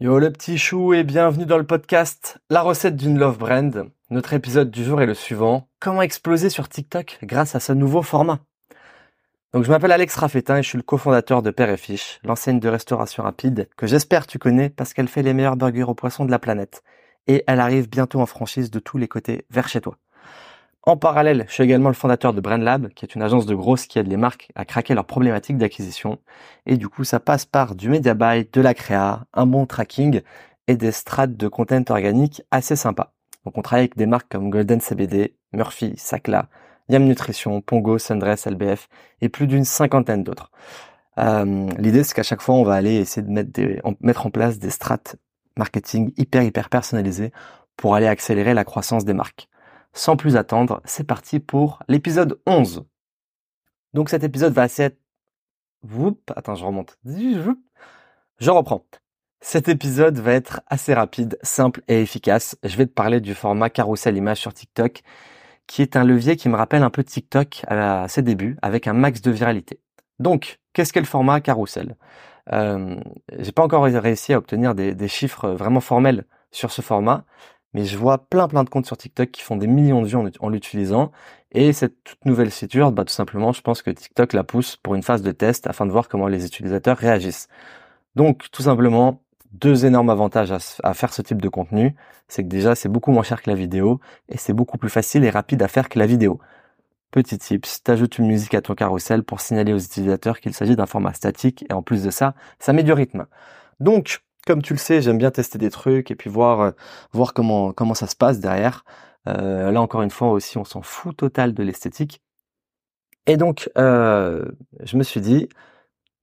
Yo le petit chou et bienvenue dans le podcast La recette d'une love brand. Notre épisode du jour est le suivant. Comment exploser sur TikTok grâce à ce nouveau format? Donc je m'appelle Alex Raffetin et je suis le cofondateur de Père et Fiche, l'enseigne de restauration rapide que j'espère tu connais parce qu'elle fait les meilleurs burgers aux poissons de la planète. Et elle arrive bientôt en franchise de tous les côtés vers chez toi. En parallèle, je suis également le fondateur de BrandLab, qui est une agence de grosses qui aide les marques à craquer leurs problématiques d'acquisition. Et du coup, ça passe par du media buy, de la créa, un bon tracking et des strates de content organique assez sympas. Donc on travaille avec des marques comme Golden CBD, Murphy, Sacla, Yam Nutrition, Pongo, Sundress, LBF et plus d'une cinquantaine d'autres. Euh, L'idée c'est qu'à chaque fois on va aller essayer de mettre, des, mettre en place des strates marketing hyper hyper personnalisées pour aller accélérer la croissance des marques sans plus attendre, c'est parti pour l'épisode 11. Donc cet épisode va assez être... Attends, je remonte. Je reprends. Cet épisode va être assez rapide, simple et efficace. Je vais te parler du format carousel image sur TikTok, qui est un levier qui me rappelle un peu TikTok à ses débuts, avec un max de viralité. Donc, qu'est-ce qu'est le format carousel? Euh, J'ai pas encore réussi à obtenir des chiffres vraiment formels sur ce format, mais je vois plein plein de comptes sur TikTok qui font des millions de vues en, l'utilisant. Et cette toute nouvelle feature, bah, tout simplement, je pense que TikTok la pousse pour une phase de test afin de voir comment les utilisateurs réagissent. Donc, tout simplement, deux énormes avantages à, faire ce type de contenu. C'est que déjà, c'est beaucoup moins cher que la vidéo et c'est beaucoup plus facile et rapide à faire que la vidéo. Petit tips, t'ajoutes une musique à ton carrousel pour signaler aux utilisateurs qu'il s'agit d'un format statique et en plus de ça, ça met du rythme. Donc, comme tu le sais, j'aime bien tester des trucs et puis voir euh, voir comment comment ça se passe derrière. Euh, là encore une fois aussi, on s'en fout total de l'esthétique. Et donc, euh, je me suis dit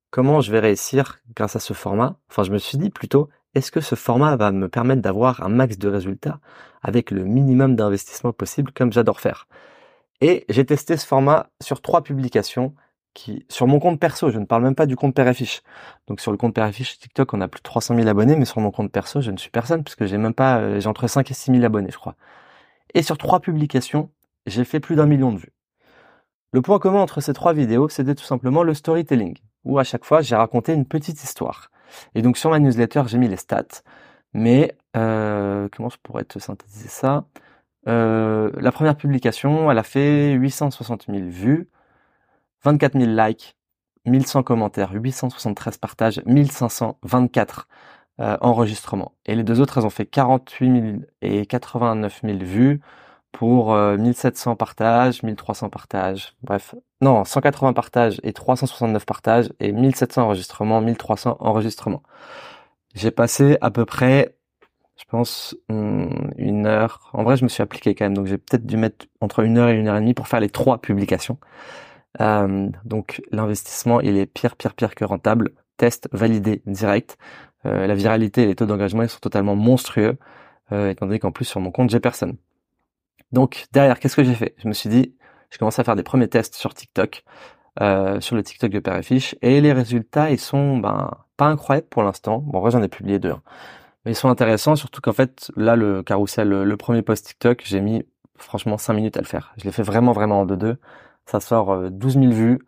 comment je vais réussir grâce à ce format? Enfin, je me suis dit plutôt, est-ce que ce format va me permettre d'avoir un max de résultats avec le minimum d'investissement possible, comme j'adore faire? Et j'ai testé ce format sur trois publications sur mon compte perso, je ne parle même pas du compte Père Donc sur le compte Père TikTok, on a plus de 300 000 abonnés, mais sur mon compte perso, je ne suis personne puisque j'ai même pas, euh, j'ai entre 5 et 6 000 abonnés, je crois. Et sur trois publications, j'ai fait plus d'un million de vues. Le point commun entre ces trois vidéos, c'était tout simplement le storytelling, où à chaque fois, j'ai raconté une petite histoire. Et donc sur ma newsletter, j'ai mis les stats. Mais euh, comment je pourrais te synthétiser ça? Euh, La première publication, elle a fait 860 000 vues. 24 000 likes, 1100 commentaires, 873 partages, 1524 euh, enregistrements. Et les deux autres, elles ont fait 48 000 et 89 000 vues pour 1700 euh, partages, 1300 partages, bref, non, 180 partages et 369 partages et 1700 enregistrements, 1300 enregistrements. J'ai passé à peu près, je pense, hmm, une heure. En vrai, je me suis appliqué quand même, donc j'ai peut-être dû mettre entre une heure et une heure et demie pour faire les trois publications. Euh, donc l'investissement, il est pire, pire, pire que rentable. Test validé direct. Euh, la viralité et les taux d'engagement, ils sont totalement monstrueux, euh, étant donné qu'en plus sur mon compte, j'ai personne. Donc derrière, qu'est-ce que j'ai fait? Je me suis dit, je commence à faire des premiers tests sur TikTok, euh, sur le TikTok de Père et Fiche, et les résultats, ils sont ben pas incroyables pour l'instant. Bon, vrai, j'en ai publié deux. Hein. Mais ils sont intéressants, surtout qu'en fait, là, le carrousel, le, premier post TikTok, j'ai mis franchement 5 minutes à le faire. Je l'ai fait vraiment, vraiment en deux-deux. Ça sort 12 euh, 000 vues,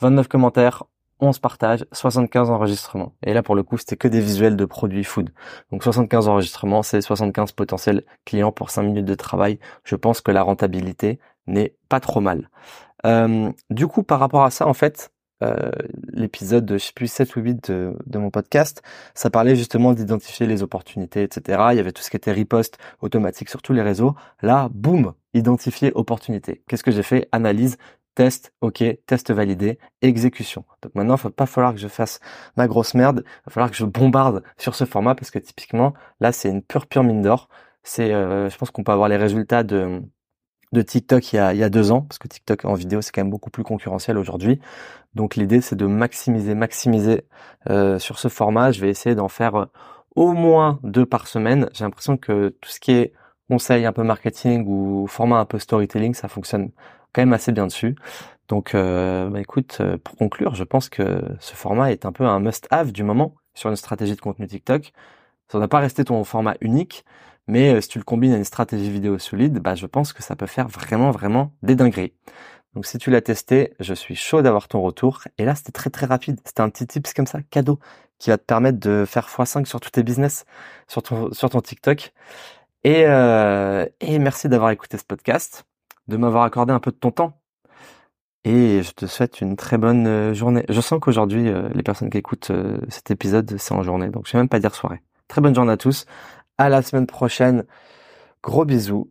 29 commentaires, 11 partages, 75 enregistrements. Et là, pour le coup, c'était que des visuels de produits food. Donc 75 enregistrements, c'est 75 potentiels clients pour 5 minutes de travail. Je pense que la rentabilité n'est pas trop mal. Euh, du coup, par rapport à ça, en fait, euh, l'épisode de je sais plus 7 ou 8 de, de, mon podcast, ça parlait justement d'identifier les opportunités, etc. Il y avait tout ce qui était repost automatique sur tous les réseaux. Là, boum, identifier opportunité. Qu'est-ce que j'ai fait? Analyse, test, ok, test validé, exécution. Donc maintenant, il va pas falloir que je fasse ma grosse merde, il va falloir que je bombarde sur ce format parce que typiquement, là, c'est une pure pure mine d'or. C'est, euh, je pense qu'on peut avoir les résultats de de TikTok il y, a, il y a deux ans, parce que TikTok en vidéo c'est quand même beaucoup plus concurrentiel aujourd'hui. Donc l'idée c'est de maximiser, maximiser euh, sur ce format. Je vais essayer d'en faire euh, au moins deux par semaine. J'ai l'impression que tout ce qui est conseil un peu marketing ou format un peu storytelling, ça fonctionne quand même assez bien dessus. Donc, euh, bah écoute, euh, pour conclure, je pense que ce format est un peu un must-have du moment sur une stratégie de contenu TikTok. Ça n'a pas resté ton format unique, mais euh, si tu le combines à une stratégie vidéo solide, bah je pense que ça peut faire vraiment, vraiment des dingueries. Donc si tu l'as testé, je suis chaud d'avoir ton retour. Et là, c'était très très rapide. C'était un petit tips comme ça, cadeau, qui va te permettre de faire x5 sur tous tes business, sur ton, sur ton TikTok. Et merci d'avoir écouté ce podcast, de m'avoir accordé un peu de ton temps. Et je te souhaite une très bonne euh, journée. Je sens qu'aujourd'hui, euh, les personnes qui écoutent cet épisode, c'est en journée. Donc je vais même pas dire soirée. Très bonne journée à tous. À la semaine prochaine. Gros bisous